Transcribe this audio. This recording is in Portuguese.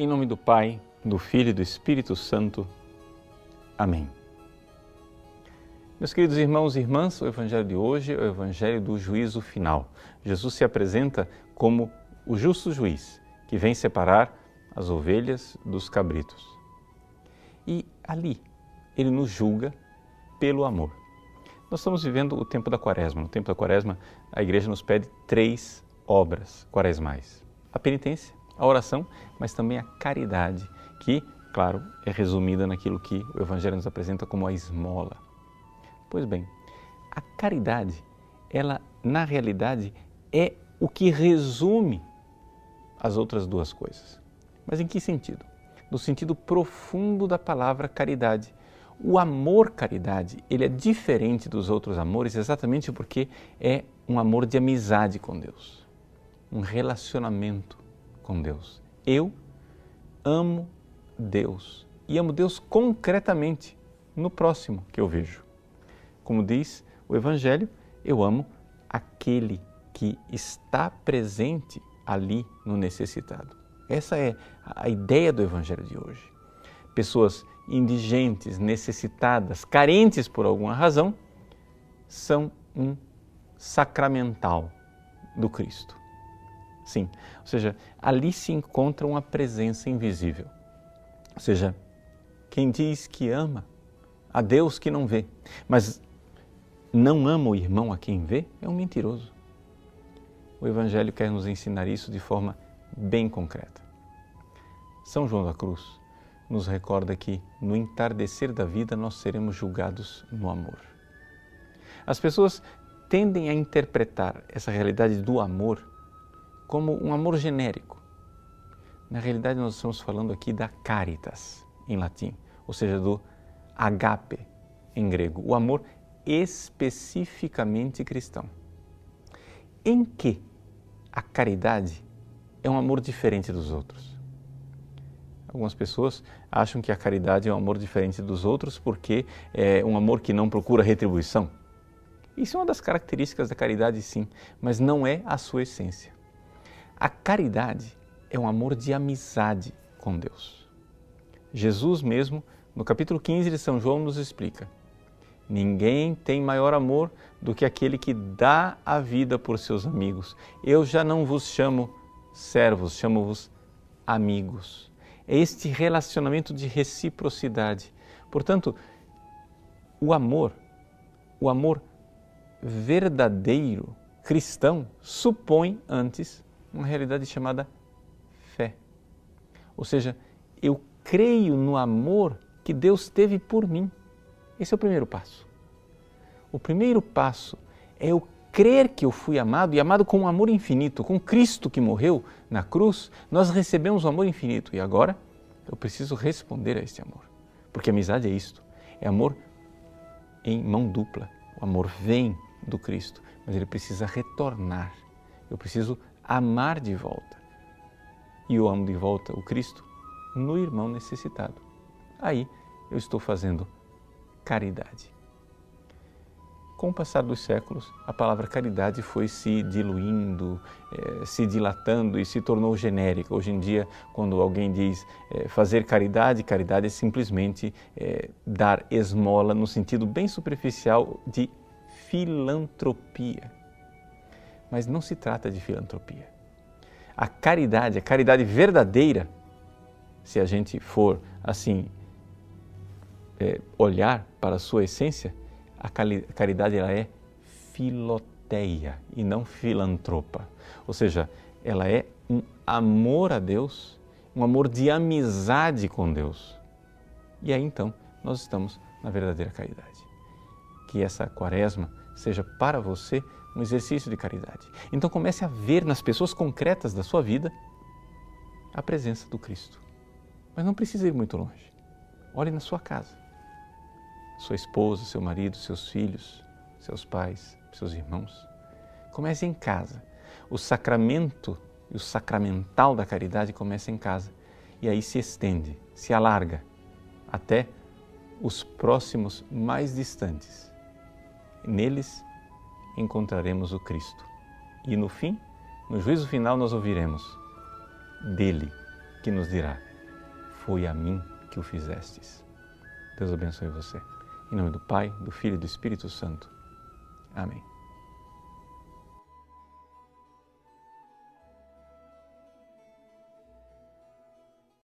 Em nome do Pai, do Filho e do Espírito Santo. Amém. Meus queridos irmãos e irmãs, o Evangelho de hoje é o Evangelho do juízo final. Jesus se apresenta como o justo juiz que vem separar as ovelhas dos cabritos. E ali ele nos julga pelo amor. Nós estamos vivendo o tempo da quaresma. No tempo da quaresma, a igreja nos pede três obras quaresmais: a penitência, a oração, mas também a caridade, que, claro, é resumida naquilo que o Evangelho nos apresenta como a esmola. Pois bem, a caridade, ela na realidade é o que resume as outras duas coisas. Mas em que sentido? No sentido profundo da palavra caridade. O amor caridade, ele é diferente dos outros amores exatamente porque é um amor de amizade com Deus, um relacionamento com Deus. Eu amo Deus e amo Deus concretamente no próximo que eu vejo. Como diz o Evangelho, eu amo aquele que está presente ali no necessitado. Essa é a ideia do Evangelho de hoje. Pessoas indigentes, necessitadas, carentes por alguma razão, são um sacramental do Cristo. Sim, ou seja, ali se encontra uma presença invisível. Ou seja, quem diz que ama a Deus que não vê, mas não ama o irmão a quem vê, é um mentiroso. O Evangelho quer nos ensinar isso de forma bem concreta. São João da Cruz nos recorda que no entardecer da vida nós seremos julgados no amor. As pessoas tendem a interpretar essa realidade do amor como um amor genérico. Na realidade, nós estamos falando aqui da caritas, em latim, ou seja, do agape, em grego, o amor especificamente cristão. Em que a caridade é um amor diferente dos outros. Algumas pessoas acham que a caridade é um amor diferente dos outros porque é um amor que não procura retribuição. Isso é uma das características da caridade, sim, mas não é a sua essência. A caridade é um amor de amizade com Deus. Jesus mesmo, no capítulo 15 de São João, nos explica: Ninguém tem maior amor do que aquele que dá a vida por seus amigos. Eu já não vos chamo servos, chamo-vos amigos. É este relacionamento de reciprocidade. Portanto, o amor, o amor verdadeiro cristão supõe antes uma realidade chamada fé. Ou seja, eu creio no amor que Deus teve por mim. Esse é o primeiro passo. O primeiro passo é eu crer que eu fui amado e amado com um amor infinito, com Cristo que morreu na cruz, nós recebemos o um amor infinito e agora eu preciso responder a este amor. Porque amizade é isto, é amor em mão dupla. O amor vem do Cristo, mas ele precisa retornar. Eu preciso amar de volta. E eu amo de volta o Cristo no irmão necessitado. Aí eu estou fazendo caridade. Com o passar dos séculos, a palavra caridade foi se diluindo, eh, se dilatando e se tornou genérica. Hoje em dia, quando alguém diz eh, fazer caridade, caridade é simplesmente eh, dar esmola no sentido bem superficial de filantropia. Mas não se trata de filantropia. A caridade, a caridade verdadeira, se a gente for assim é, olhar para a sua essência, a caridade ela é filoteia e não filantropa. Ou seja, ela é um amor a Deus, um amor de amizade com Deus. E aí então nós estamos na verdadeira caridade. Que essa quaresma seja para você um exercício de caridade. Então comece a ver nas pessoas concretas da sua vida a presença do Cristo. Mas não precisa ir muito longe. Olhe na sua casa sua esposa, seu marido, seus filhos, seus pais, seus irmãos. Comece em casa. O sacramento e o sacramental da caridade começa em casa e aí se estende, se alarga até os próximos mais distantes. Neles encontraremos o Cristo. E no fim, no juízo final, nós ouviremos dele que nos dirá: foi a mim que o fizestes. Deus abençoe você. Em nome do Pai, do Filho e do Espírito Santo. Amém.